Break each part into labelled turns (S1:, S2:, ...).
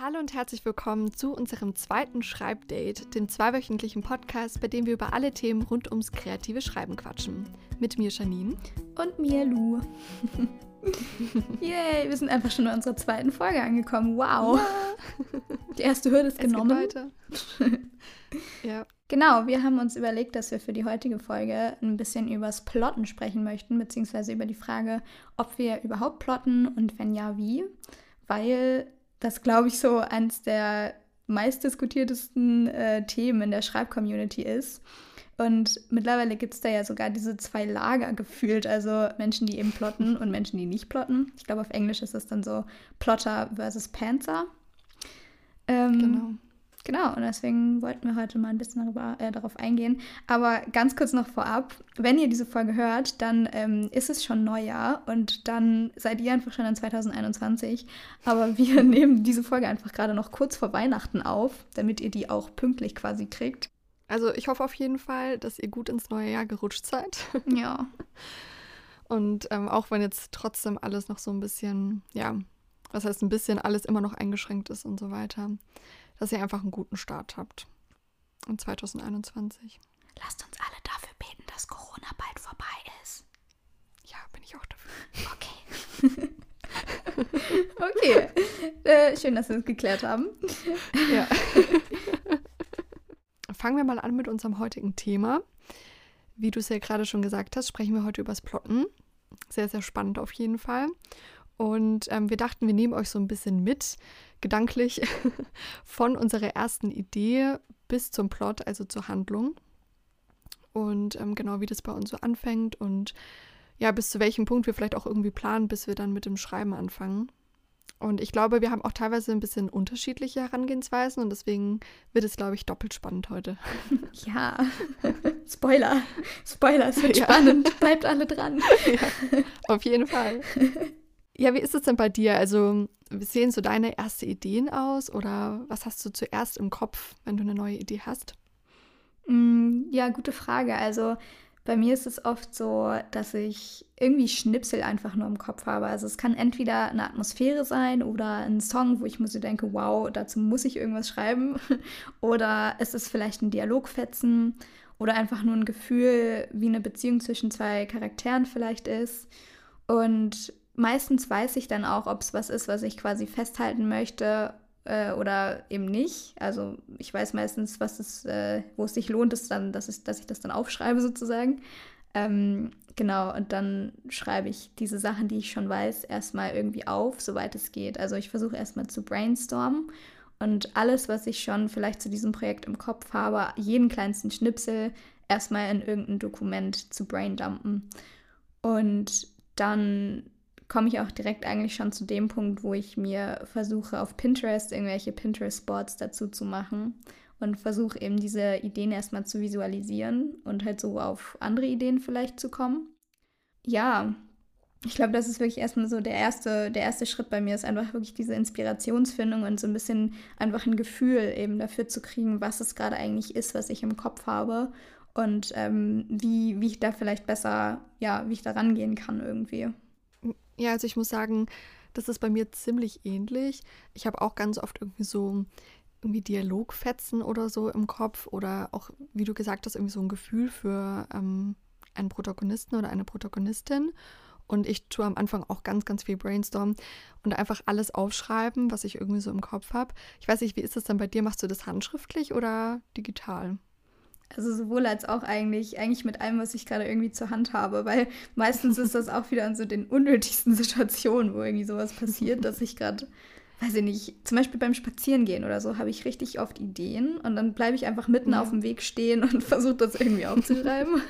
S1: Hallo und herzlich willkommen zu unserem zweiten Schreibdate, dem zweiwöchentlichen Podcast, bei dem wir über alle Themen rund ums kreative Schreiben quatschen. Mit mir Janine
S2: und mir Lu. Yay, wir sind einfach schon in unserer zweiten Folge angekommen. Wow. Ja. Die erste Hürde ist es genommen. ja. Genau, wir haben uns überlegt, dass wir für die heutige Folge ein bisschen übers Plotten sprechen möchten, beziehungsweise über die Frage, ob wir überhaupt plotten und wenn ja, wie. Weil das, glaube ich, so eines der meistdiskutiertesten äh, Themen in der Schreibcommunity ist. Und mittlerweile gibt es da ja sogar diese zwei Lager gefühlt, also Menschen, die eben plotten und Menschen, die nicht plotten. Ich glaube, auf Englisch ist das dann so Plotter versus Panther. Ähm, genau. Genau, und deswegen wollten wir heute mal ein bisschen darüber, äh, darauf eingehen. Aber ganz kurz noch vorab, wenn ihr diese Folge hört, dann ähm, ist es schon Neujahr und dann seid ihr einfach schon in 2021. Aber wir nehmen diese Folge einfach gerade noch kurz vor Weihnachten auf, damit ihr die auch pünktlich quasi kriegt.
S1: Also ich hoffe auf jeden Fall, dass ihr gut ins neue Jahr gerutscht seid.
S2: Ja.
S1: Und ähm, auch wenn jetzt trotzdem alles noch so ein bisschen, ja, was heißt ein bisschen, alles immer noch eingeschränkt ist und so weiter dass ihr einfach einen guten Start habt in 2021.
S2: Lasst uns alle dafür beten, dass Corona bald vorbei ist.
S1: Ja, bin ich auch dafür.
S2: Okay. okay. Äh, schön, dass wir das geklärt haben.
S1: Ja. Fangen wir mal an mit unserem heutigen Thema. Wie du es ja gerade schon gesagt hast, sprechen wir heute über das Plotten. Sehr, sehr spannend auf jeden Fall. Und ähm, wir dachten, wir nehmen euch so ein bisschen mit, gedanklich, von unserer ersten Idee bis zum Plot, also zur Handlung. Und ähm, genau wie das bei uns so anfängt und ja, bis zu welchem Punkt wir vielleicht auch irgendwie planen, bis wir dann mit dem Schreiben anfangen. Und ich glaube, wir haben auch teilweise ein bisschen unterschiedliche Herangehensweisen und deswegen wird es, glaube ich, doppelt spannend heute.
S2: Ja, Spoiler, Spoiler, es wird ja. spannend, bleibt alle dran.
S1: Ja, auf jeden Fall. Ja, wie ist es denn bei dir? Also sehen so deine erste Ideen aus oder was hast du zuerst im Kopf, wenn du eine neue Idee hast?
S2: Mm, ja, gute Frage. Also bei mir ist es oft so, dass ich irgendwie Schnipsel einfach nur im Kopf habe. Also es kann entweder eine Atmosphäre sein oder ein Song, wo ich mir so denke, wow, dazu muss ich irgendwas schreiben. oder es ist vielleicht ein Dialogfetzen oder einfach nur ein Gefühl, wie eine Beziehung zwischen zwei Charakteren vielleicht ist. Und meistens weiß ich dann auch, ob es was ist, was ich quasi festhalten möchte äh, oder eben nicht. Also ich weiß meistens, was es, äh, wo es sich lohnt, ist dann, dass, ich, dass ich das dann aufschreibe sozusagen. Ähm, genau, und dann schreibe ich diese Sachen, die ich schon weiß, erstmal irgendwie auf, soweit es geht. Also ich versuche erstmal zu brainstormen und alles, was ich schon vielleicht zu diesem Projekt im Kopf habe, jeden kleinsten Schnipsel erstmal in irgendein Dokument zu braindumpen. Und dann komme ich auch direkt eigentlich schon zu dem Punkt, wo ich mir versuche, auf Pinterest irgendwelche Pinterest-Boards dazu zu machen und versuche eben diese Ideen erstmal zu visualisieren und halt so auf andere Ideen vielleicht zu kommen. Ja, ich glaube, das ist wirklich erstmal so der erste, der erste Schritt bei mir, ist einfach wirklich diese Inspirationsfindung und so ein bisschen einfach ein Gefühl eben dafür zu kriegen, was es gerade eigentlich ist, was ich im Kopf habe und ähm, wie, wie ich da vielleicht besser, ja, wie ich da rangehen kann irgendwie.
S1: Ja, also ich muss sagen, das ist bei mir ziemlich ähnlich. Ich habe auch ganz oft irgendwie so irgendwie Dialogfetzen oder so im Kopf oder auch, wie du gesagt hast, irgendwie so ein Gefühl für ähm, einen Protagonisten oder eine Protagonistin. Und ich tue am Anfang auch ganz, ganz viel Brainstorm und einfach alles aufschreiben, was ich irgendwie so im Kopf habe. Ich weiß nicht, wie ist das dann bei dir? Machst du das handschriftlich oder digital?
S2: Also sowohl als auch eigentlich, eigentlich mit allem, was ich gerade irgendwie zur Hand habe, weil meistens ist das auch wieder in so den unnötigsten Situationen, wo irgendwie sowas passiert, dass ich gerade, weiß ich nicht, zum Beispiel beim Spazierengehen oder so, habe ich richtig oft Ideen und dann bleibe ich einfach mitten ja. auf dem Weg stehen und versuche das irgendwie aufzuschreiben.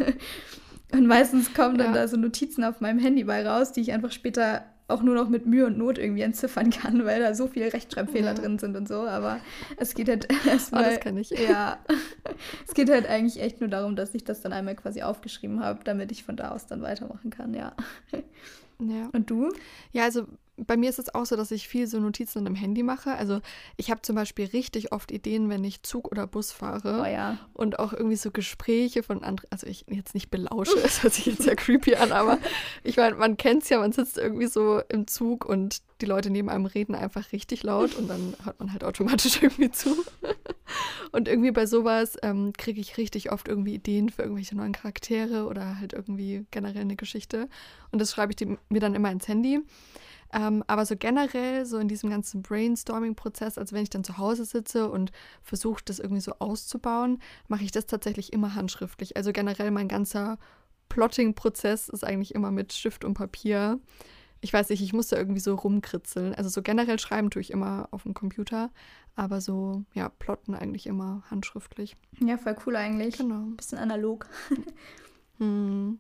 S2: und meistens kommen dann ja. da so Notizen auf meinem Handy bei raus, die ich einfach später auch nur noch mit Mühe und Not irgendwie entziffern kann, weil da so viele Rechtschreibfehler ja. drin sind und so. Aber es geht halt erstmal.
S1: Oh, das kann ich.
S2: Ja. es geht halt eigentlich echt nur darum, dass ich das dann einmal quasi aufgeschrieben habe, damit ich von da aus dann weitermachen kann, ja.
S1: Ja.
S2: Und du?
S1: Ja, also bei mir ist es auch so, dass ich viel so Notizen im Handy mache. Also ich habe zum Beispiel richtig oft Ideen, wenn ich Zug oder Bus fahre.
S2: Oh ja.
S1: Und auch irgendwie so Gespräche von anderen, also ich jetzt nicht belausche, das hört sich jetzt sehr creepy an, aber ich meine, man kennt es ja, man sitzt irgendwie so im Zug und die Leute neben einem reden einfach richtig laut und dann hört man halt automatisch irgendwie zu. Und irgendwie bei sowas ähm, kriege ich richtig oft irgendwie Ideen für irgendwelche neuen Charaktere oder halt irgendwie generell eine Geschichte. Und das schreibe ich mir dann immer ins Handy. Ähm, aber so generell, so in diesem ganzen Brainstorming-Prozess, also wenn ich dann zu Hause sitze und versuche, das irgendwie so auszubauen, mache ich das tatsächlich immer handschriftlich. Also generell mein ganzer Plotting-Prozess ist eigentlich immer mit Stift und Papier. Ich weiß nicht, ich muss da irgendwie so rumkritzeln. Also so generell schreiben tue ich immer auf dem Computer, aber so, ja, plotten eigentlich immer handschriftlich.
S2: Ja, voll cool eigentlich.
S1: Genau.
S2: Bisschen analog.
S1: hm.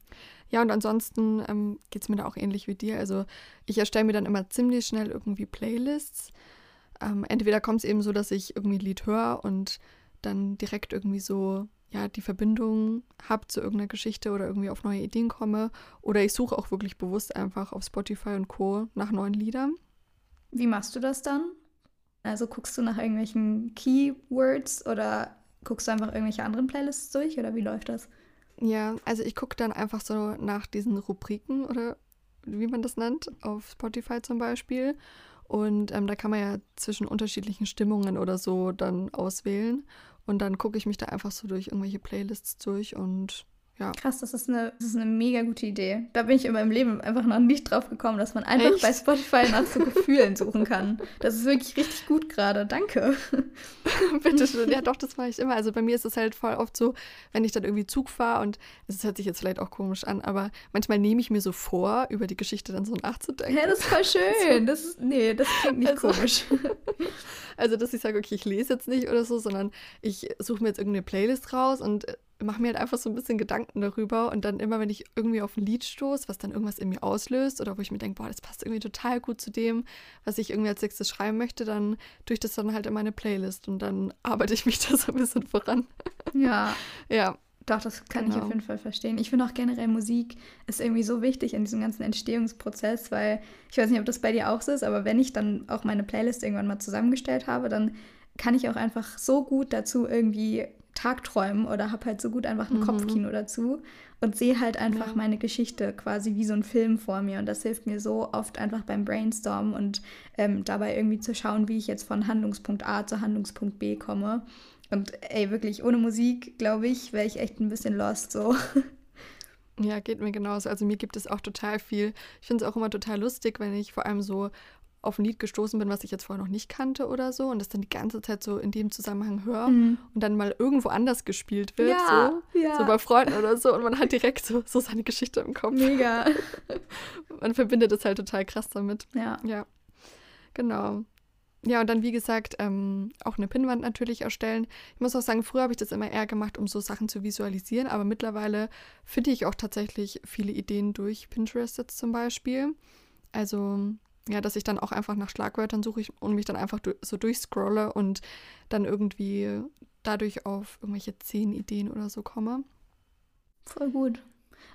S1: Ja, und ansonsten ähm, geht es mir da auch ähnlich wie dir. Also ich erstelle mir dann immer ziemlich schnell irgendwie Playlists. Ähm, entweder kommt es eben so, dass ich irgendwie ein Lied höre und dann direkt irgendwie so, ja, die Verbindung habe zu irgendeiner Geschichte oder irgendwie auf neue Ideen komme. Oder ich suche auch wirklich bewusst einfach auf Spotify und Co. nach neuen Liedern.
S2: Wie machst du das dann? Also guckst du nach irgendwelchen Keywords oder guckst du einfach irgendwelche anderen Playlists durch oder wie läuft das?
S1: Ja, also ich gucke dann einfach so nach diesen Rubriken oder wie man das nennt, auf Spotify zum Beispiel. Und ähm, da kann man ja zwischen unterschiedlichen Stimmungen oder so dann auswählen. Und dann gucke ich mich da einfach so durch irgendwelche Playlists durch und ja.
S2: Krass, das ist, eine, das ist eine mega gute Idee. Da bin ich in meinem Leben einfach noch nicht drauf gekommen, dass man einfach Echt? bei Spotify nach so Gefühlen suchen kann. Das ist wirklich richtig gut gerade. Danke.
S1: Bitte schön. Ja, doch, das mache ich immer. Also bei mir ist es halt voll oft so, wenn ich dann irgendwie Zug fahre und es hört sich jetzt vielleicht auch komisch an, aber manchmal nehme ich mir so vor, über die Geschichte dann so nachzudenken.
S2: Ja, das ist voll schön. Das ist, nee, das klingt nicht also, komisch.
S1: Also, dass ich sage, okay, ich lese jetzt nicht oder so, sondern ich suche mir jetzt irgendeine Playlist raus und mache mir halt einfach so ein bisschen Gedanken darüber und dann immer, wenn ich irgendwie auf ein Lied stoße, was dann irgendwas in mir auslöst oder wo ich mir denke, boah, das passt irgendwie total gut zu dem, was ich irgendwie als nächstes schreiben möchte, dann tue ich das dann halt in meine Playlist und dann arbeite ich mich da so ein bisschen voran.
S2: Ja.
S1: ja.
S2: Doch, das kann genau. ich auf jeden Fall verstehen. Ich finde auch generell Musik ist irgendwie so wichtig in diesem ganzen Entstehungsprozess, weil ich weiß nicht, ob das bei dir auch so ist, aber wenn ich dann auch meine Playlist irgendwann mal zusammengestellt habe, dann kann ich auch einfach so gut dazu irgendwie Tagträumen oder habe halt so gut einfach ein mhm. Kopfkino dazu und sehe halt einfach ja. meine Geschichte quasi wie so ein Film vor mir. Und das hilft mir so oft einfach beim Brainstormen und ähm, dabei irgendwie zu schauen, wie ich jetzt von Handlungspunkt A zu Handlungspunkt B komme. Und ey, wirklich, ohne Musik, glaube ich, wäre ich echt ein bisschen lost so.
S1: Ja, geht mir genauso. Also mir gibt es auch total viel. Ich finde es auch immer total lustig, wenn ich vor allem so auf ein Lied gestoßen bin, was ich jetzt vorher noch nicht kannte oder so und das dann die ganze Zeit so in dem Zusammenhang höre mhm. und dann mal irgendwo anders gespielt wird, ja, so, ja. so bei Freunden oder so und man hat direkt so, so seine Geschichte im Kopf.
S2: Mega.
S1: man verbindet es halt total krass damit.
S2: Ja.
S1: Ja. Genau. Ja, und dann, wie gesagt, ähm, auch eine Pinnwand natürlich erstellen. Ich muss auch sagen, früher habe ich das immer eher gemacht, um so Sachen zu visualisieren, aber mittlerweile finde ich auch tatsächlich viele Ideen durch Pinterest jetzt zum Beispiel. Also ja, dass ich dann auch einfach nach Schlagwörtern suche und mich dann einfach so durchscrolle und dann irgendwie dadurch auf irgendwelche zehn Ideen oder so komme.
S2: Voll gut.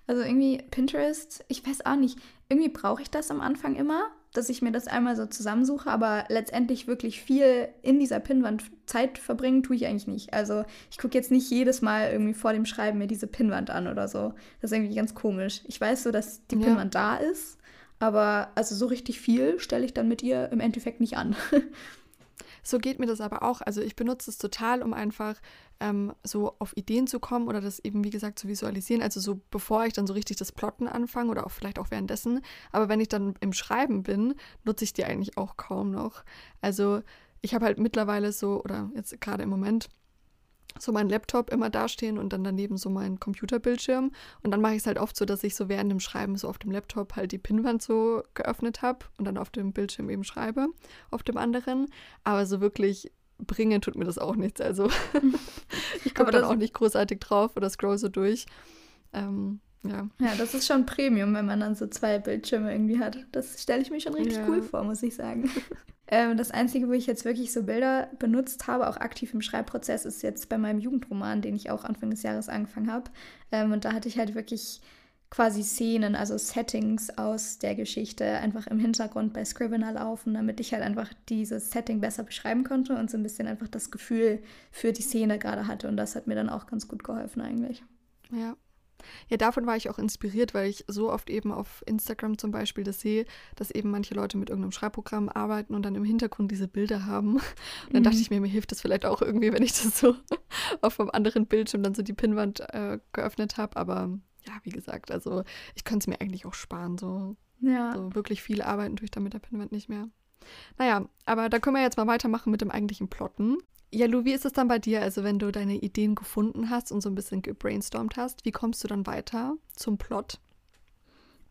S2: Also irgendwie Pinterest, ich weiß auch nicht, irgendwie brauche ich das am Anfang immer, dass ich mir das einmal so zusammensuche, aber letztendlich wirklich viel in dieser Pinnwand Zeit verbringen, tue ich eigentlich nicht. Also ich gucke jetzt nicht jedes Mal irgendwie vor dem Schreiben mir diese Pinnwand an oder so. Das ist irgendwie ganz komisch. Ich weiß so, dass die ja. Pinnwand da ist, aber also so richtig viel stelle ich dann mit ihr im Endeffekt nicht an.
S1: So geht mir das aber auch. Also ich benutze es total, um einfach ähm, so auf Ideen zu kommen oder das eben, wie gesagt, zu visualisieren. Also so bevor ich dann so richtig das Plotten anfange oder auch vielleicht auch währenddessen. Aber wenn ich dann im Schreiben bin, nutze ich die eigentlich auch kaum noch. Also ich habe halt mittlerweile so, oder jetzt gerade im Moment, so meinen Laptop immer dastehen und dann daneben so meinen Computerbildschirm. Und dann mache ich es halt oft so, dass ich so während dem Schreiben so auf dem Laptop halt die Pinnwand so geöffnet habe und dann auf dem Bildschirm eben schreibe, auf dem anderen. Aber so wirklich bringen tut mir das auch nichts. Also ich komme dann auch nicht großartig drauf oder scroll so durch. Ähm, ja.
S2: ja, das ist schon Premium, wenn man dann so zwei Bildschirme irgendwie hat. Das stelle ich mir schon richtig ja. cool vor, muss ich sagen. Ähm, das Einzige, wo ich jetzt wirklich so Bilder benutzt habe, auch aktiv im Schreibprozess, ist jetzt bei meinem Jugendroman, den ich auch Anfang des Jahres angefangen habe. Ähm, und da hatte ich halt wirklich quasi Szenen, also Settings aus der Geschichte einfach im Hintergrund bei Scrivener laufen, damit ich halt einfach dieses Setting besser beschreiben konnte und so ein bisschen einfach das Gefühl für die Szene gerade hatte. Und das hat mir dann auch ganz gut geholfen eigentlich.
S1: Ja. Ja, davon war ich auch inspiriert, weil ich so oft eben auf Instagram zum Beispiel das sehe, dass eben manche Leute mit irgendeinem Schreibprogramm arbeiten und dann im Hintergrund diese Bilder haben. Und dann mhm. dachte ich mir, mir hilft das vielleicht auch irgendwie, wenn ich das so auf einem anderen Bildschirm dann so die Pinnwand äh, geöffnet habe. Aber ja, wie gesagt, also ich könnte es mir eigentlich auch sparen. So, ja. so wirklich viel arbeiten tue ich dann mit der Pinnwand nicht mehr. Naja, aber da können wir jetzt mal weitermachen mit dem eigentlichen Plotten. Ja, Lu, wie ist es dann bei dir? Also, wenn du deine Ideen gefunden hast und so ein bisschen gebrainstormt hast, wie kommst du dann weiter zum Plot?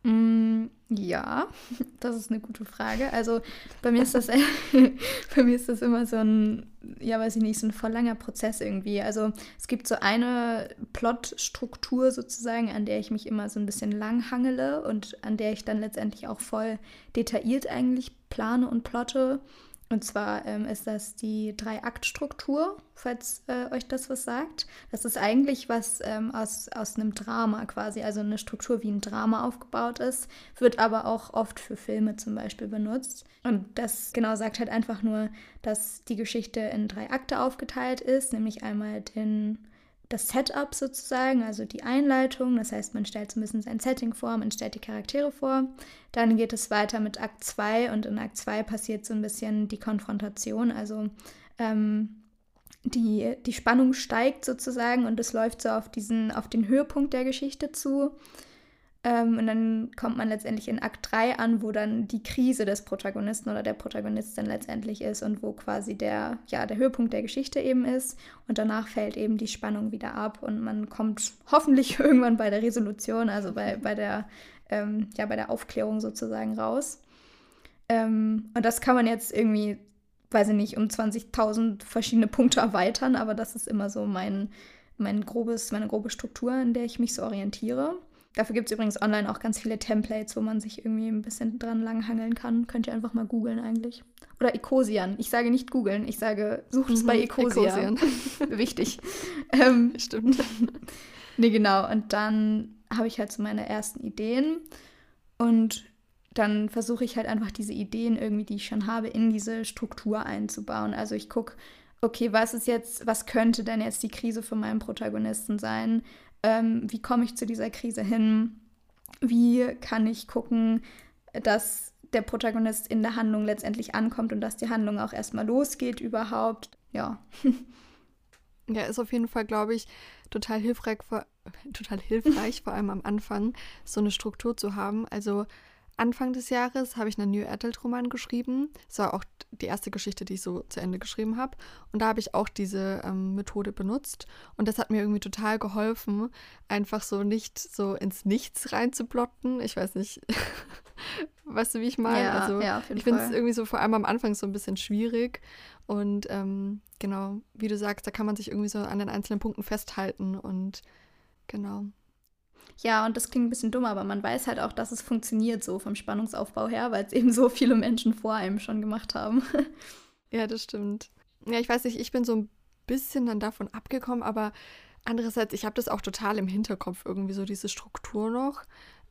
S2: Mm, ja, das ist eine gute Frage. Also bei mir ist das bei mir ist das immer so ein, ja, weiß ich nicht, so ein voll langer Prozess irgendwie. Also es gibt so eine Plotstruktur sozusagen, an der ich mich immer so ein bisschen lang hangele und an der ich dann letztendlich auch voll detailliert eigentlich plane und plotte. Und zwar ähm, ist das die Drei-Akt-Struktur, falls äh, euch das was sagt. Das ist eigentlich was ähm, aus, aus einem Drama quasi, also eine Struktur, wie ein Drama aufgebaut ist, wird aber auch oft für Filme zum Beispiel benutzt. Und das genau sagt halt einfach nur, dass die Geschichte in drei Akte aufgeteilt ist, nämlich einmal den das Setup sozusagen, also die Einleitung. Das heißt, man stellt so ein bisschen sein Setting vor, man stellt die Charaktere vor. Dann geht es weiter mit Akt 2 und in Akt 2 passiert so ein bisschen die Konfrontation. Also ähm, die, die Spannung steigt sozusagen und es läuft so auf, diesen, auf den Höhepunkt der Geschichte zu. Ähm, und dann kommt man letztendlich in Akt 3 an, wo dann die Krise des Protagonisten oder der Protagonistin letztendlich ist und wo quasi der, ja, der Höhepunkt der Geschichte eben ist. Und danach fällt eben die Spannung wieder ab und man kommt hoffentlich irgendwann bei der Resolution, also bei, bei, der, ähm, ja, bei der Aufklärung sozusagen raus. Ähm, und das kann man jetzt irgendwie, weiß ich nicht, um 20.000 verschiedene Punkte erweitern, aber das ist immer so mein, mein grobes, meine grobe Struktur, in der ich mich so orientiere. Dafür gibt es übrigens online auch ganz viele Templates, wo man sich irgendwie ein bisschen dran langhangeln kann. Könnt ihr einfach mal googeln eigentlich. Oder Ecosian. Ich sage nicht googeln, ich sage, sucht es mhm, bei Ecosian. Wichtig. ähm, Stimmt. nee, genau. Und dann habe ich halt so meine ersten Ideen. Und dann versuche ich halt einfach diese Ideen irgendwie, die ich schon habe, in diese Struktur einzubauen. Also ich gucke, okay, was ist jetzt, was könnte denn jetzt die Krise für meinen Protagonisten sein? Ähm, wie komme ich zu dieser Krise hin, wie kann ich gucken, dass der Protagonist in der Handlung letztendlich ankommt und dass die Handlung auch erstmal losgeht überhaupt. Ja.
S1: Ja, ist auf jeden Fall, glaube ich, total hilfreich, vor, total hilfreich, vor allem am Anfang, so eine Struktur zu haben. Also Anfang des Jahres habe ich einen New Adult Roman geschrieben. Das war auch die erste Geschichte, die ich so zu Ende geschrieben habe. Und da habe ich auch diese ähm, Methode benutzt. Und das hat mir irgendwie total geholfen, einfach so nicht so ins Nichts reinzuplotten. Ich weiß nicht, weißt du, wie ich meine? Ja, also ja, ich finde es irgendwie so vor allem am Anfang so ein bisschen schwierig. Und ähm, genau, wie du sagst, da kann man sich irgendwie so an den einzelnen Punkten festhalten und genau.
S2: Ja, und das klingt ein bisschen dumm, aber man weiß halt auch, dass es funktioniert so vom Spannungsaufbau her, weil es eben so viele Menschen vor einem schon gemacht haben.
S1: ja, das stimmt. Ja, ich weiß nicht, ich bin so ein bisschen dann davon abgekommen, aber andererseits, ich habe das auch total im Hinterkopf, irgendwie so diese Struktur noch.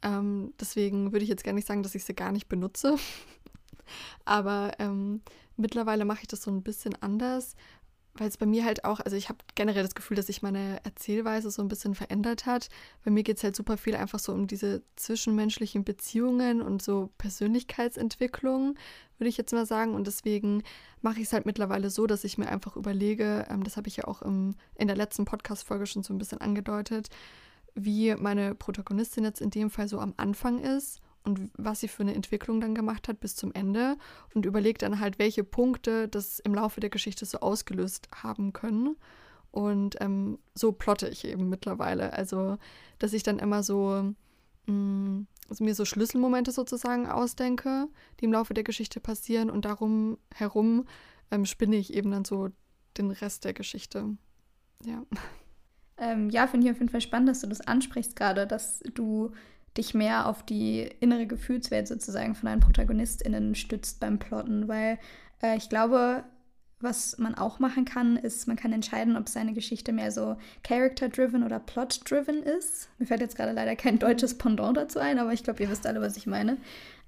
S1: Ähm, deswegen würde ich jetzt gar nicht sagen, dass ich sie gar nicht benutze. aber ähm, mittlerweile mache ich das so ein bisschen anders, weil es bei mir halt auch, also ich habe generell das Gefühl, dass sich meine Erzählweise so ein bisschen verändert hat. Bei mir geht es halt super viel einfach so um diese zwischenmenschlichen Beziehungen und so Persönlichkeitsentwicklung, würde ich jetzt mal sagen. Und deswegen mache ich es halt mittlerweile so, dass ich mir einfach überlege, ähm, das habe ich ja auch im, in der letzten Podcast-Folge schon so ein bisschen angedeutet, wie meine Protagonistin jetzt in dem Fall so am Anfang ist und was sie für eine Entwicklung dann gemacht hat bis zum Ende und überlegt dann halt, welche Punkte das im Laufe der Geschichte so ausgelöst haben können. Und ähm, so plotte ich eben mittlerweile. Also, dass ich dann immer so mh, mm, also mir so Schlüsselmomente sozusagen ausdenke, die im Laufe der Geschichte passieren und darum herum ähm, spinne ich eben dann so den Rest der Geschichte. Ja.
S2: Ähm, ja, finde ich auf jeden Fall spannend, dass du das ansprichst gerade, dass du dich mehr auf die innere Gefühlswelt sozusagen von deinen ProtagonistInnen stützt beim Plotten, weil äh, ich glaube, was man auch machen kann, ist, man kann entscheiden, ob seine Geschichte mehr so character-driven oder plot-driven ist. Mir fällt jetzt gerade leider kein deutsches Pendant dazu ein, aber ich glaube, ihr wisst alle, was ich meine.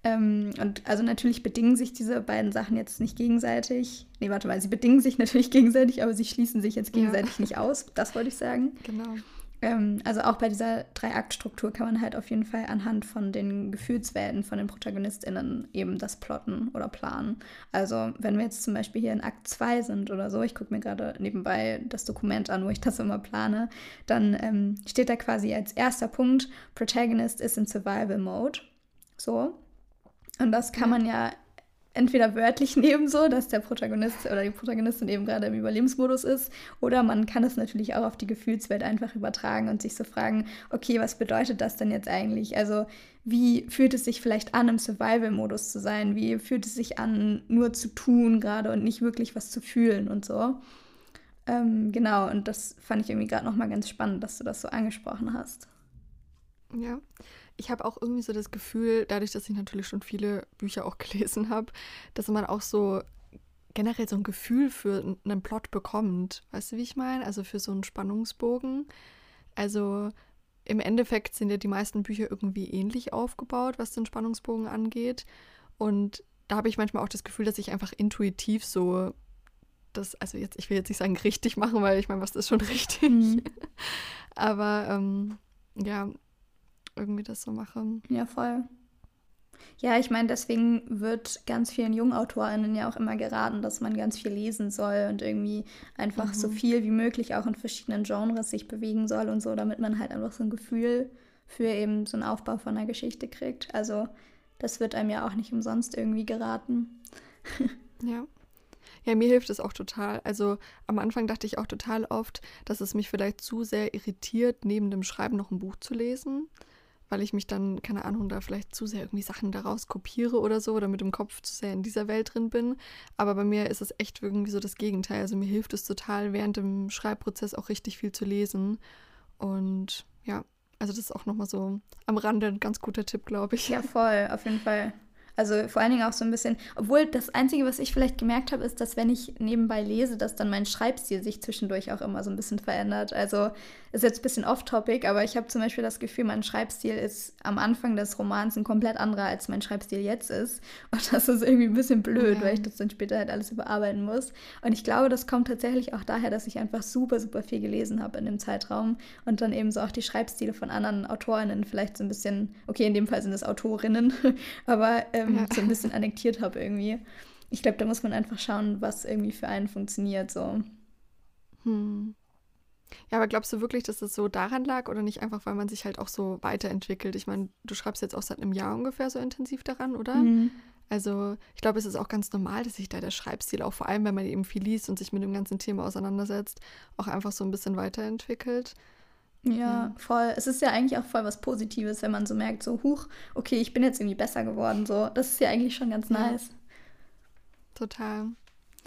S2: Ähm, und also natürlich bedingen sich diese beiden Sachen jetzt nicht gegenseitig. Nee, warte mal, sie bedingen sich natürlich gegenseitig, aber sie schließen sich jetzt gegenseitig ja. nicht aus. Das wollte ich sagen.
S1: Genau.
S2: Ähm, also auch bei dieser Drei-Akt-Struktur kann man halt auf jeden Fall anhand von den Gefühlswelten von den ProtagonistInnen eben das plotten oder planen. Also wenn wir jetzt zum Beispiel hier in Akt 2 sind oder so, ich gucke mir gerade nebenbei das Dokument an, wo ich das immer plane, dann ähm, steht da quasi als erster Punkt, Protagonist is in Survival Mode. So. Und das kann man ja entweder wörtlich nehmen, so, dass der Protagonist oder die Protagonistin eben gerade im Überlebensmodus ist, oder man kann es natürlich auch auf die Gefühlswelt einfach übertragen und sich so fragen, okay, was bedeutet das denn jetzt eigentlich? Also, wie fühlt es sich vielleicht an, im Survival-Modus zu sein? Wie fühlt es sich an, nur zu tun gerade und nicht wirklich was zu fühlen und so? Ähm, genau, und das fand ich irgendwie gerade nochmal ganz spannend, dass du das so angesprochen hast.
S1: Ja, ich habe auch irgendwie so das Gefühl, dadurch, dass ich natürlich schon viele Bücher auch gelesen habe, dass man auch so generell so ein Gefühl für einen Plot bekommt. Weißt du, wie ich meine? Also für so einen Spannungsbogen. Also im Endeffekt sind ja die meisten Bücher irgendwie ähnlich aufgebaut, was den Spannungsbogen angeht. Und da habe ich manchmal auch das Gefühl, dass ich einfach intuitiv so das, also jetzt, ich will jetzt nicht sagen richtig machen, weil ich meine, was ist schon richtig. Mhm. Aber ähm, ja, irgendwie das so mache.
S2: Ja, voll. Ja, ich meine, deswegen wird ganz vielen JungautorInnen ja auch immer geraten, dass man ganz viel lesen soll und irgendwie einfach mhm. so viel wie möglich auch in verschiedenen Genres sich bewegen soll und so, damit man halt einfach so ein Gefühl für eben so einen Aufbau von einer Geschichte kriegt. Also das wird einem ja auch nicht umsonst irgendwie geraten.
S1: ja. Ja, mir hilft es auch total. Also am Anfang dachte ich auch total oft, dass es mich vielleicht zu sehr irritiert, neben dem Schreiben noch ein Buch zu lesen weil ich mich dann, keine Ahnung, da vielleicht zu sehr irgendwie Sachen daraus kopiere oder so oder mit dem Kopf zu sehr in dieser Welt drin bin. Aber bei mir ist es echt irgendwie so das Gegenteil. Also mir hilft es total, während dem Schreibprozess auch richtig viel zu lesen. Und ja, also das ist auch nochmal so am Rande ein ganz guter Tipp, glaube ich.
S2: Ja, voll, auf jeden Fall. Also vor allen Dingen auch so ein bisschen, obwohl das Einzige, was ich vielleicht gemerkt habe, ist, dass wenn ich nebenbei lese, dass dann mein Schreibstil sich zwischendurch auch immer so ein bisschen verändert. Also ist jetzt ein bisschen off-topic, aber ich habe zum Beispiel das Gefühl, mein Schreibstil ist am Anfang des Romans ein komplett anderer, als mein Schreibstil jetzt ist. Und das ist irgendwie ein bisschen blöd, ja. weil ich das dann später halt alles überarbeiten muss. Und ich glaube, das kommt tatsächlich auch daher, dass ich einfach super, super viel gelesen habe in dem Zeitraum und dann eben so auch die Schreibstile von anderen AutorInnen vielleicht so ein bisschen, okay, in dem Fall sind es Autorinnen, aber ähm, ja. so ein bisschen annektiert habe irgendwie. Ich glaube, da muss man einfach schauen, was irgendwie für einen funktioniert, so.
S1: Hm. Ja, aber glaubst du wirklich, dass das so daran lag oder nicht einfach, weil man sich halt auch so weiterentwickelt? Ich meine, du schreibst jetzt auch seit einem Jahr ungefähr so intensiv daran, oder? Mhm. Also ich glaube, es ist auch ganz normal, dass sich da der Schreibstil, auch vor allem, wenn man eben viel liest und sich mit dem ganzen Thema auseinandersetzt, auch einfach so ein bisschen weiterentwickelt.
S2: Ja, voll. Es ist ja eigentlich auch voll was Positives, wenn man so merkt, so, huch, okay, ich bin jetzt irgendwie besser geworden. So, das ist ja eigentlich schon ganz nice. Ja.
S1: Total.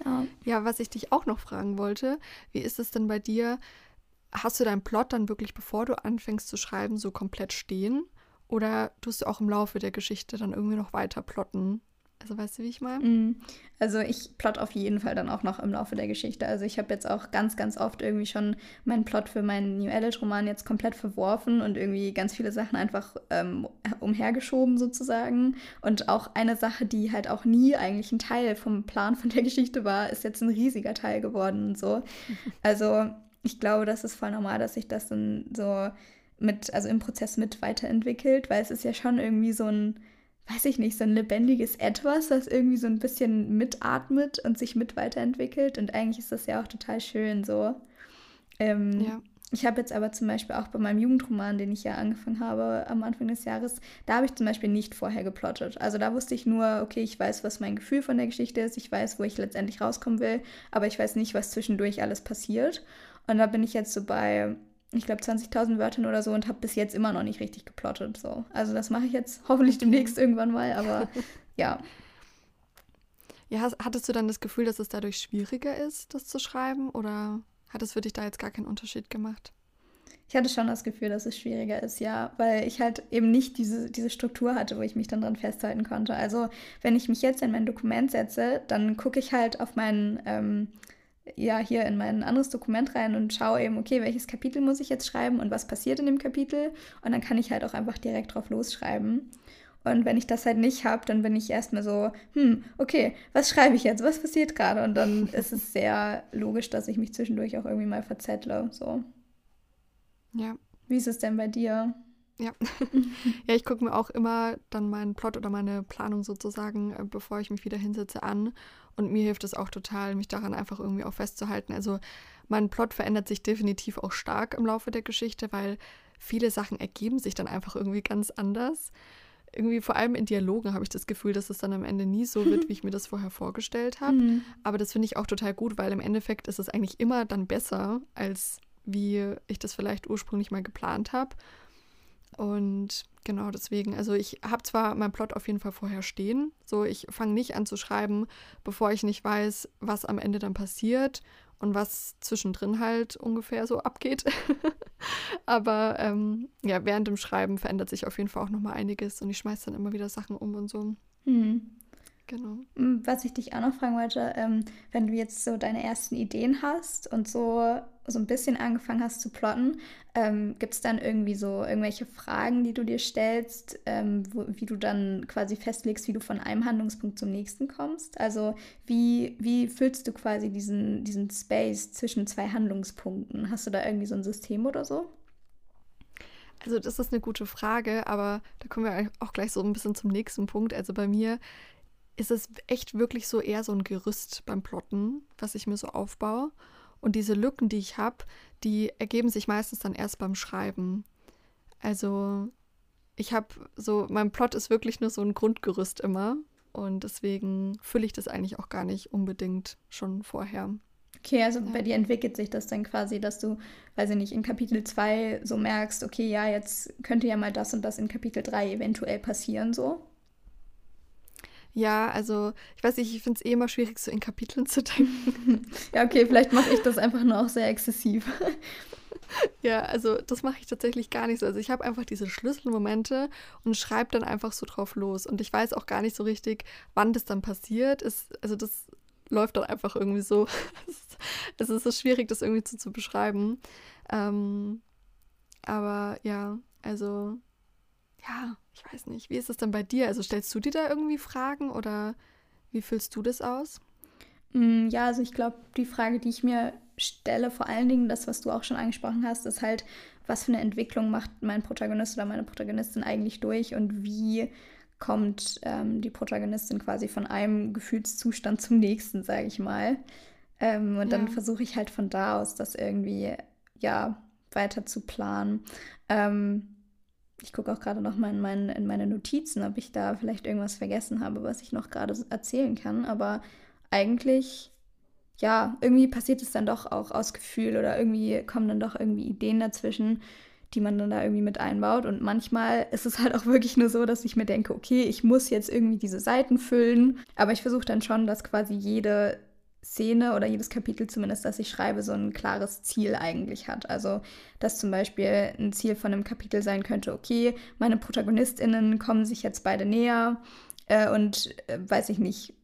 S1: Ja. ja, was ich dich auch noch fragen wollte, wie ist es denn bei dir? hast du deinen Plot dann wirklich, bevor du anfängst zu schreiben, so komplett stehen? Oder tust du auch im Laufe der Geschichte dann irgendwie noch weiter plotten? Also weißt du, wie ich meine?
S2: Mm, also ich plot auf jeden Fall dann auch noch im Laufe der Geschichte. Also ich habe jetzt auch ganz, ganz oft irgendwie schon meinen Plot für meinen New Adult-Roman jetzt komplett verworfen und irgendwie ganz viele Sachen einfach ähm, umhergeschoben sozusagen. Und auch eine Sache, die halt auch nie eigentlich ein Teil vom Plan von der Geschichte war, ist jetzt ein riesiger Teil geworden und so. Also ich glaube, das ist voll normal, dass sich das dann so mit, also im Prozess mit weiterentwickelt, weil es ist ja schon irgendwie so ein, weiß ich nicht, so ein lebendiges Etwas, das irgendwie so ein bisschen mitatmet und sich mit weiterentwickelt. Und eigentlich ist das ja auch total schön so. Ähm, ja. Ich habe jetzt aber zum Beispiel auch bei meinem Jugendroman, den ich ja angefangen habe am Anfang des Jahres, da habe ich zum Beispiel nicht vorher geplottet. Also da wusste ich nur, okay, ich weiß, was mein Gefühl von der Geschichte ist, ich weiß, wo ich letztendlich rauskommen will, aber ich weiß nicht, was zwischendurch alles passiert. Und da bin ich jetzt so bei, ich glaube, 20.000 Wörtern oder so und habe bis jetzt immer noch nicht richtig geplottet. So. Also das mache ich jetzt hoffentlich demnächst irgendwann mal, aber ja.
S1: Ja, hattest du dann das Gefühl, dass es dadurch schwieriger ist, das zu schreiben oder hat es für dich da jetzt gar keinen Unterschied gemacht?
S2: Ich hatte schon das Gefühl, dass es schwieriger ist, ja, weil ich halt eben nicht diese, diese Struktur hatte, wo ich mich dann dran festhalten konnte. Also wenn ich mich jetzt in mein Dokument setze, dann gucke ich halt auf meinen, ähm, ja, hier in mein anderes Dokument rein und schaue eben, okay, welches Kapitel muss ich jetzt schreiben und was passiert in dem Kapitel. Und dann kann ich halt auch einfach direkt drauf losschreiben. Und wenn ich das halt nicht habe, dann bin ich erstmal so, hm, okay, was schreibe ich jetzt? Was passiert gerade? Und dann ist es sehr logisch, dass ich mich zwischendurch auch irgendwie mal verzettle. So.
S1: Ja.
S2: Wie ist es denn bei dir?
S1: Ja. ja, ich gucke mir auch immer dann meinen Plot oder meine Planung sozusagen, äh, bevor ich mich wieder hinsetze, an. Und mir hilft es auch total, mich daran einfach irgendwie auch festzuhalten. Also mein Plot verändert sich definitiv auch stark im Laufe der Geschichte, weil viele Sachen ergeben sich dann einfach irgendwie ganz anders. Irgendwie vor allem in Dialogen habe ich das Gefühl, dass es dann am Ende nie so wird, wie ich mir das vorher vorgestellt habe. Mhm. Aber das finde ich auch total gut, weil im Endeffekt ist es eigentlich immer dann besser, als wie ich das vielleicht ursprünglich mal geplant habe. Und genau deswegen, also ich habe zwar meinen Plot auf jeden Fall vorher stehen, so ich fange nicht an zu schreiben, bevor ich nicht weiß, was am Ende dann passiert und was zwischendrin halt ungefähr so abgeht. Aber ähm, ja, während dem Schreiben verändert sich auf jeden Fall auch nochmal einiges und ich schmeiße dann immer wieder Sachen um und so.
S2: Hm.
S1: Genau.
S2: Hm, was ich dich auch noch fragen wollte, ähm, wenn du jetzt so deine ersten Ideen hast und so, so ein bisschen angefangen hast zu plotten, ähm, gibt es dann irgendwie so irgendwelche Fragen, die du dir stellst, ähm, wo, wie du dann quasi festlegst, wie du von einem Handlungspunkt zum nächsten kommst? Also wie, wie füllst du quasi diesen, diesen Space zwischen zwei Handlungspunkten? Hast du da irgendwie so ein System oder so?
S1: Also das ist eine gute Frage, aber da kommen wir auch gleich so ein bisschen zum nächsten Punkt. Also bei mir ist es echt wirklich so eher so ein Gerüst beim Plotten, was ich mir so aufbaue. Und diese Lücken, die ich habe, die ergeben sich meistens dann erst beim Schreiben. Also ich habe so, mein Plot ist wirklich nur so ein Grundgerüst immer. Und deswegen fülle ich das eigentlich auch gar nicht unbedingt schon vorher.
S2: Okay, also ja. bei dir entwickelt sich das dann quasi, dass du, weiß ich nicht, in Kapitel 2 so merkst, okay, ja, jetzt könnte ja mal das und das in Kapitel 3 eventuell passieren, so.
S1: Ja, also ich weiß nicht, ich finde es eh immer schwierig, so in Kapiteln zu denken.
S2: ja, okay, vielleicht mache ich das einfach nur auch sehr exzessiv.
S1: ja, also das mache ich tatsächlich gar nicht so. Also ich habe einfach diese Schlüsselmomente und schreibe dann einfach so drauf los. Und ich weiß auch gar nicht so richtig, wann das dann passiert. Ist, also das läuft dann einfach irgendwie so. es ist so schwierig, das irgendwie so zu beschreiben. Ähm, aber ja, also ja, ich weiß nicht. Wie ist es denn bei dir? Also stellst du dir da irgendwie Fragen oder wie füllst du das aus?
S2: Mm, ja, also ich glaube, die Frage, die ich mir stelle, vor allen Dingen das, was du auch schon angesprochen hast, ist halt, was für eine Entwicklung macht mein Protagonist oder meine Protagonistin eigentlich durch und wie kommt ähm, die Protagonistin quasi von einem Gefühlszustand zum nächsten, sage ich mal. Ähm, und ja. dann versuche ich halt von da aus das irgendwie, ja, weiter zu planen. Ähm, ich gucke auch gerade noch mal in, mein, in meine Notizen, ob ich da vielleicht irgendwas vergessen habe, was ich noch gerade erzählen kann. Aber eigentlich, ja, irgendwie passiert es dann doch auch aus Gefühl oder irgendwie kommen dann doch irgendwie Ideen dazwischen, die man dann da irgendwie mit einbaut. Und manchmal ist es halt auch wirklich nur so, dass ich mir denke, okay, ich muss jetzt irgendwie diese Seiten füllen. Aber ich versuche dann schon, dass quasi jede Szene oder jedes Kapitel zumindest, das ich schreibe, so ein klares Ziel eigentlich hat. Also, dass zum Beispiel ein Ziel von einem Kapitel sein könnte, okay, meine ProtagonistInnen kommen sich jetzt beide näher äh, und, äh, weiß ich nicht,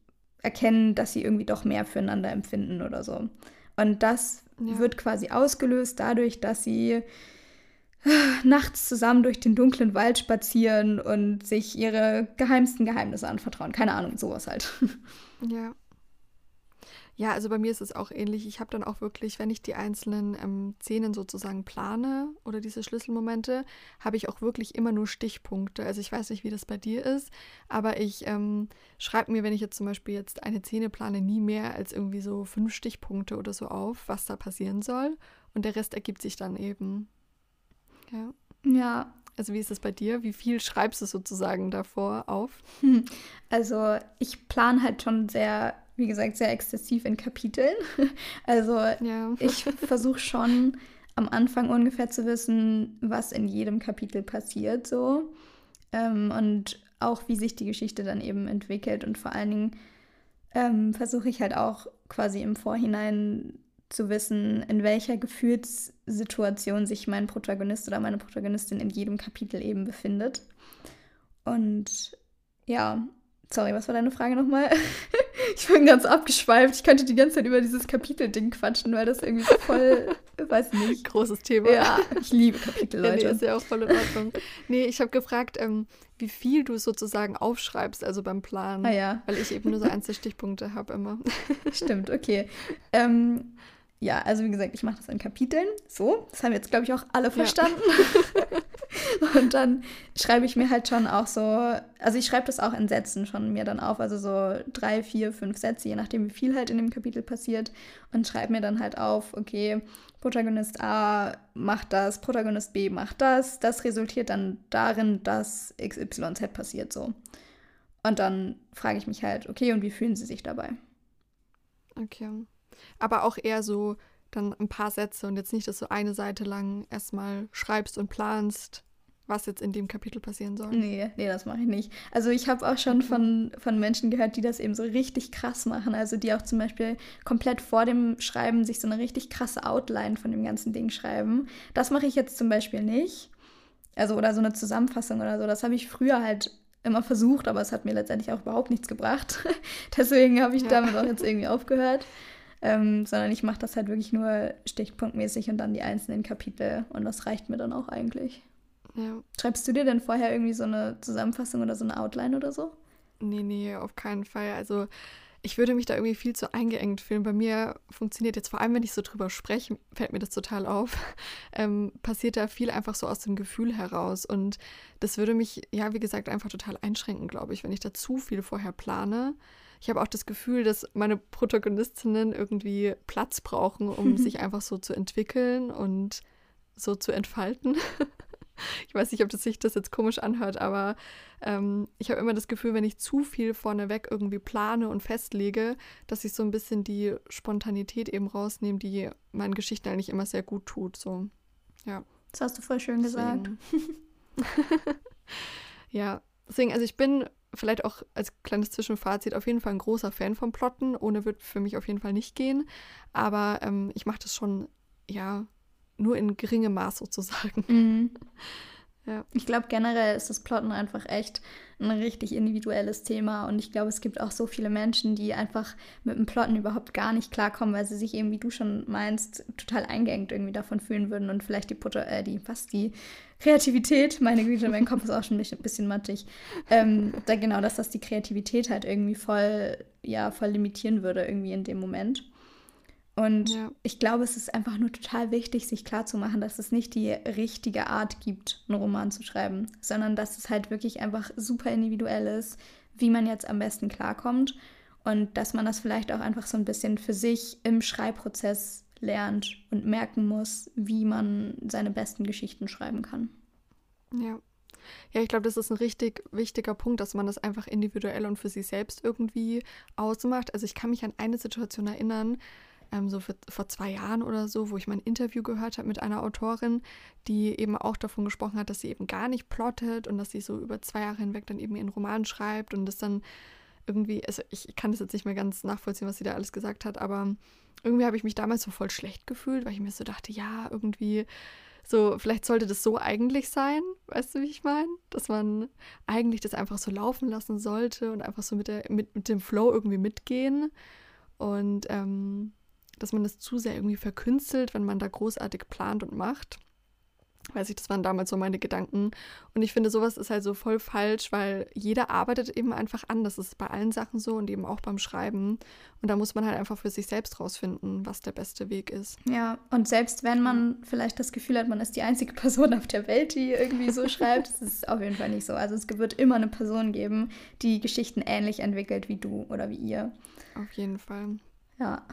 S2: erkennen, dass sie irgendwie doch mehr füreinander empfinden oder so. Und das ja. wird quasi ausgelöst dadurch, dass sie äh, nachts zusammen durch den dunklen Wald spazieren und sich ihre geheimsten Geheimnisse anvertrauen. Keine Ahnung, sowas halt.
S1: Ja. Ja, also bei mir ist es auch ähnlich. Ich habe dann auch wirklich, wenn ich die einzelnen ähm, Szenen sozusagen plane oder diese Schlüsselmomente, habe ich auch wirklich immer nur Stichpunkte. Also ich weiß nicht, wie das bei dir ist, aber ich ähm, schreibe mir, wenn ich jetzt zum Beispiel jetzt eine Szene plane, nie mehr als irgendwie so fünf Stichpunkte oder so auf, was da passieren soll. Und der Rest ergibt sich dann eben. Ja.
S2: Ja,
S1: also wie ist es bei dir? Wie viel schreibst du sozusagen davor auf?
S2: Also ich plane halt schon sehr wie gesagt, sehr exzessiv in Kapiteln. Also ja. ich versuche schon am Anfang ungefähr zu wissen, was in jedem Kapitel passiert so. Ähm, und auch wie sich die Geschichte dann eben entwickelt. Und vor allen Dingen ähm, versuche ich halt auch quasi im Vorhinein zu wissen, in welcher Gefühlssituation sich mein Protagonist oder meine Protagonistin in jedem Kapitel eben befindet. Und ja, sorry, was war deine Frage nochmal? ich bin ganz abgeschweift. Ich könnte die ganze Zeit über dieses Kapitel-Ding quatschen, weil das irgendwie so voll, weiß nicht.
S1: Großes Thema.
S2: Ja, ich liebe Kapitel, Leute.
S1: Ja, nee, ist ja auch voll in Ordnung. nee, ich habe gefragt, ähm, wie viel du sozusagen aufschreibst, also beim Plan.
S2: Ah ja.
S1: Weil ich eben nur so Einzelstichpunkte habe immer.
S2: Stimmt, okay. Ähm, ja, also wie gesagt, ich mache das in Kapiteln. So, das haben jetzt, glaube ich, auch alle verstanden. Ja. und dann schreibe ich mir halt schon auch so, also ich schreibe das auch in Sätzen schon mir dann auf, also so drei, vier, fünf Sätze, je nachdem, wie viel halt in dem Kapitel passiert. Und schreibe mir dann halt auf, okay, Protagonist A macht das, Protagonist B macht das. Das resultiert dann darin, dass XYZ passiert so. Und dann frage ich mich halt, okay, und wie fühlen sie sich dabei?
S1: Okay aber auch eher so dann ein paar Sätze und jetzt nicht, dass du eine Seite lang erstmal schreibst und planst, was jetzt in dem Kapitel passieren soll.
S2: Nee, nee, das mache ich nicht. Also ich habe auch schon von, von Menschen gehört, die das eben so richtig krass machen. Also die auch zum Beispiel komplett vor dem Schreiben sich so eine richtig krasse Outline von dem ganzen Ding schreiben. Das mache ich jetzt zum Beispiel nicht. Also oder so eine Zusammenfassung oder so. Das habe ich früher halt immer versucht, aber es hat mir letztendlich auch überhaupt nichts gebracht. Deswegen habe ich ja. damit auch jetzt irgendwie aufgehört ähm, sondern ich mache das halt wirklich nur stichpunktmäßig und dann die einzelnen Kapitel und das reicht mir dann auch eigentlich.
S1: Ja.
S2: Schreibst du dir denn vorher irgendwie so eine Zusammenfassung oder so eine Outline oder so?
S1: Nee, nee, auf keinen Fall. Also ich würde mich da irgendwie viel zu eingeengt fühlen. Bei mir funktioniert jetzt vor allem, wenn ich so drüber spreche, fällt mir das total auf, ähm, passiert da viel einfach so aus dem Gefühl heraus. Und das würde mich, ja, wie gesagt, einfach total einschränken, glaube ich, wenn ich da zu viel vorher plane ich habe auch das Gefühl, dass meine Protagonistinnen irgendwie Platz brauchen, um sich einfach so zu entwickeln und so zu entfalten. ich weiß nicht, ob das sich das jetzt komisch anhört, aber ähm, ich habe immer das Gefühl, wenn ich zu viel vorneweg irgendwie plane und festlege, dass ich so ein bisschen die Spontanität eben rausnehme, die meinen Geschichten eigentlich immer sehr gut tut. So, ja.
S2: Das hast du voll schön gesagt.
S1: ja, deswegen, also ich bin vielleicht auch als kleines Zwischenfazit auf jeden Fall ein großer Fan vom Plotten. Ohne wird für mich auf jeden Fall nicht gehen. Aber ähm, ich mache das schon, ja, nur in geringem Maß sozusagen.
S2: Mhm. Ja. Ich glaube, generell ist das Plotten einfach echt ein richtig individuelles Thema. Und ich glaube, es gibt auch so viele Menschen, die einfach mit dem Plotten überhaupt gar nicht klarkommen, weil sie sich eben, wie du schon meinst, total eingeengt irgendwie davon fühlen würden und vielleicht die, Putter, äh, die fast die Kreativität, meine Güte, mein Kopf ist auch schon ein bisschen mattig. Ähm, da genau, dass das die Kreativität halt irgendwie voll, ja, voll limitieren würde irgendwie in dem Moment. Und ja. ich glaube, es ist einfach nur total wichtig, sich klarzumachen, dass es nicht die richtige Art gibt, einen Roman zu schreiben, sondern dass es halt wirklich einfach super individuell ist, wie man jetzt am besten klarkommt und dass man das vielleicht auch einfach so ein bisschen für sich im Schreibprozess lernt und merken muss, wie man seine besten Geschichten schreiben kann.
S1: Ja. Ja, ich glaube, das ist ein richtig wichtiger Punkt, dass man das einfach individuell und für sich selbst irgendwie ausmacht. Also ich kann mich an eine Situation erinnern, ähm, so für, vor zwei Jahren oder so, wo ich mein Interview gehört habe mit einer Autorin, die eben auch davon gesprochen hat, dass sie eben gar nicht plottet und dass sie so über zwei Jahre hinweg dann eben ihren Roman schreibt und das dann irgendwie, also ich kann das jetzt nicht mehr ganz nachvollziehen, was sie da alles gesagt hat, aber irgendwie habe ich mich damals so voll schlecht gefühlt, weil ich mir so dachte, ja, irgendwie so, vielleicht sollte das so eigentlich sein, weißt du, wie ich meine? Dass man eigentlich das einfach so laufen lassen sollte und einfach so mit, der, mit, mit dem Flow irgendwie mitgehen. Und ähm, dass man das zu sehr irgendwie verkünstelt, wenn man da großartig plant und macht. Weiß ich, das waren damals so meine Gedanken. Und ich finde, sowas ist halt so voll falsch, weil jeder arbeitet eben einfach an. Das ist bei allen Sachen so und eben auch beim Schreiben. Und da muss man halt einfach für sich selbst rausfinden, was der beste Weg ist.
S2: Ja, und selbst wenn man vielleicht das Gefühl hat, man ist die einzige Person auf der Welt, die irgendwie so schreibt, das ist auf jeden Fall nicht so. Also es wird immer eine Person geben, die Geschichten ähnlich entwickelt wie du oder wie ihr.
S1: Auf jeden Fall.
S2: Ja.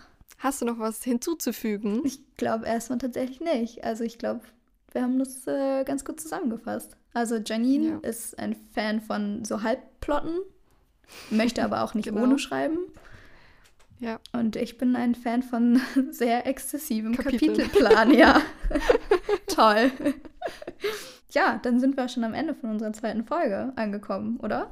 S1: Hast du noch was hinzuzufügen?
S2: Ich glaube erstmal tatsächlich nicht. Also ich glaube, wir haben das äh, ganz gut zusammengefasst. Also Janine ja. ist ein Fan von so Halbplotten, möchte aber auch nicht genau. ohne schreiben.
S1: Ja.
S2: Und ich bin ein Fan von sehr exzessivem Kapitel. Kapitelplan, ja. Toll. Ja, dann sind wir schon am Ende von unserer zweiten Folge angekommen, oder?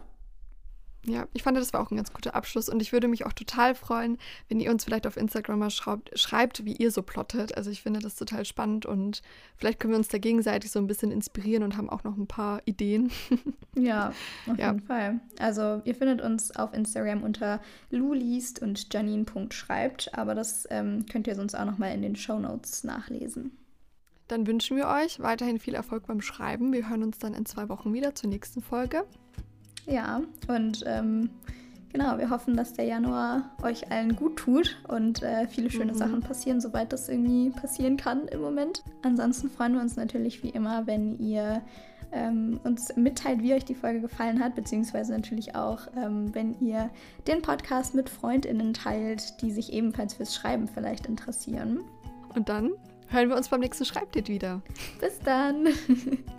S1: Ja, ich fand, das war auch ein ganz guter Abschluss und ich würde mich auch total freuen, wenn ihr uns vielleicht auf Instagram mal schreibt, schreibt, wie ihr so plottet. Also ich finde das total spannend und vielleicht können wir uns da gegenseitig so ein bisschen inspirieren und haben auch noch ein paar Ideen.
S2: Ja, auf ja. jeden Fall. Also ihr findet uns auf Instagram unter luliest und janine.schreibt, aber das ähm, könnt ihr sonst auch noch mal in den Show Notes nachlesen.
S1: Dann wünschen wir euch weiterhin viel Erfolg beim Schreiben. Wir hören uns dann in zwei Wochen wieder zur nächsten Folge.
S2: Ja, und ähm, genau, wir hoffen, dass der Januar euch allen gut tut und äh, viele schöne mhm. Sachen passieren, soweit das irgendwie passieren kann im Moment. Ansonsten freuen wir uns natürlich wie immer, wenn ihr ähm, uns mitteilt, wie euch die Folge gefallen hat, beziehungsweise natürlich auch, ähm, wenn ihr den Podcast mit FreundInnen teilt, die sich ebenfalls fürs Schreiben vielleicht interessieren.
S1: Und dann hören wir uns beim nächsten Schreibdate wieder.
S2: Bis dann!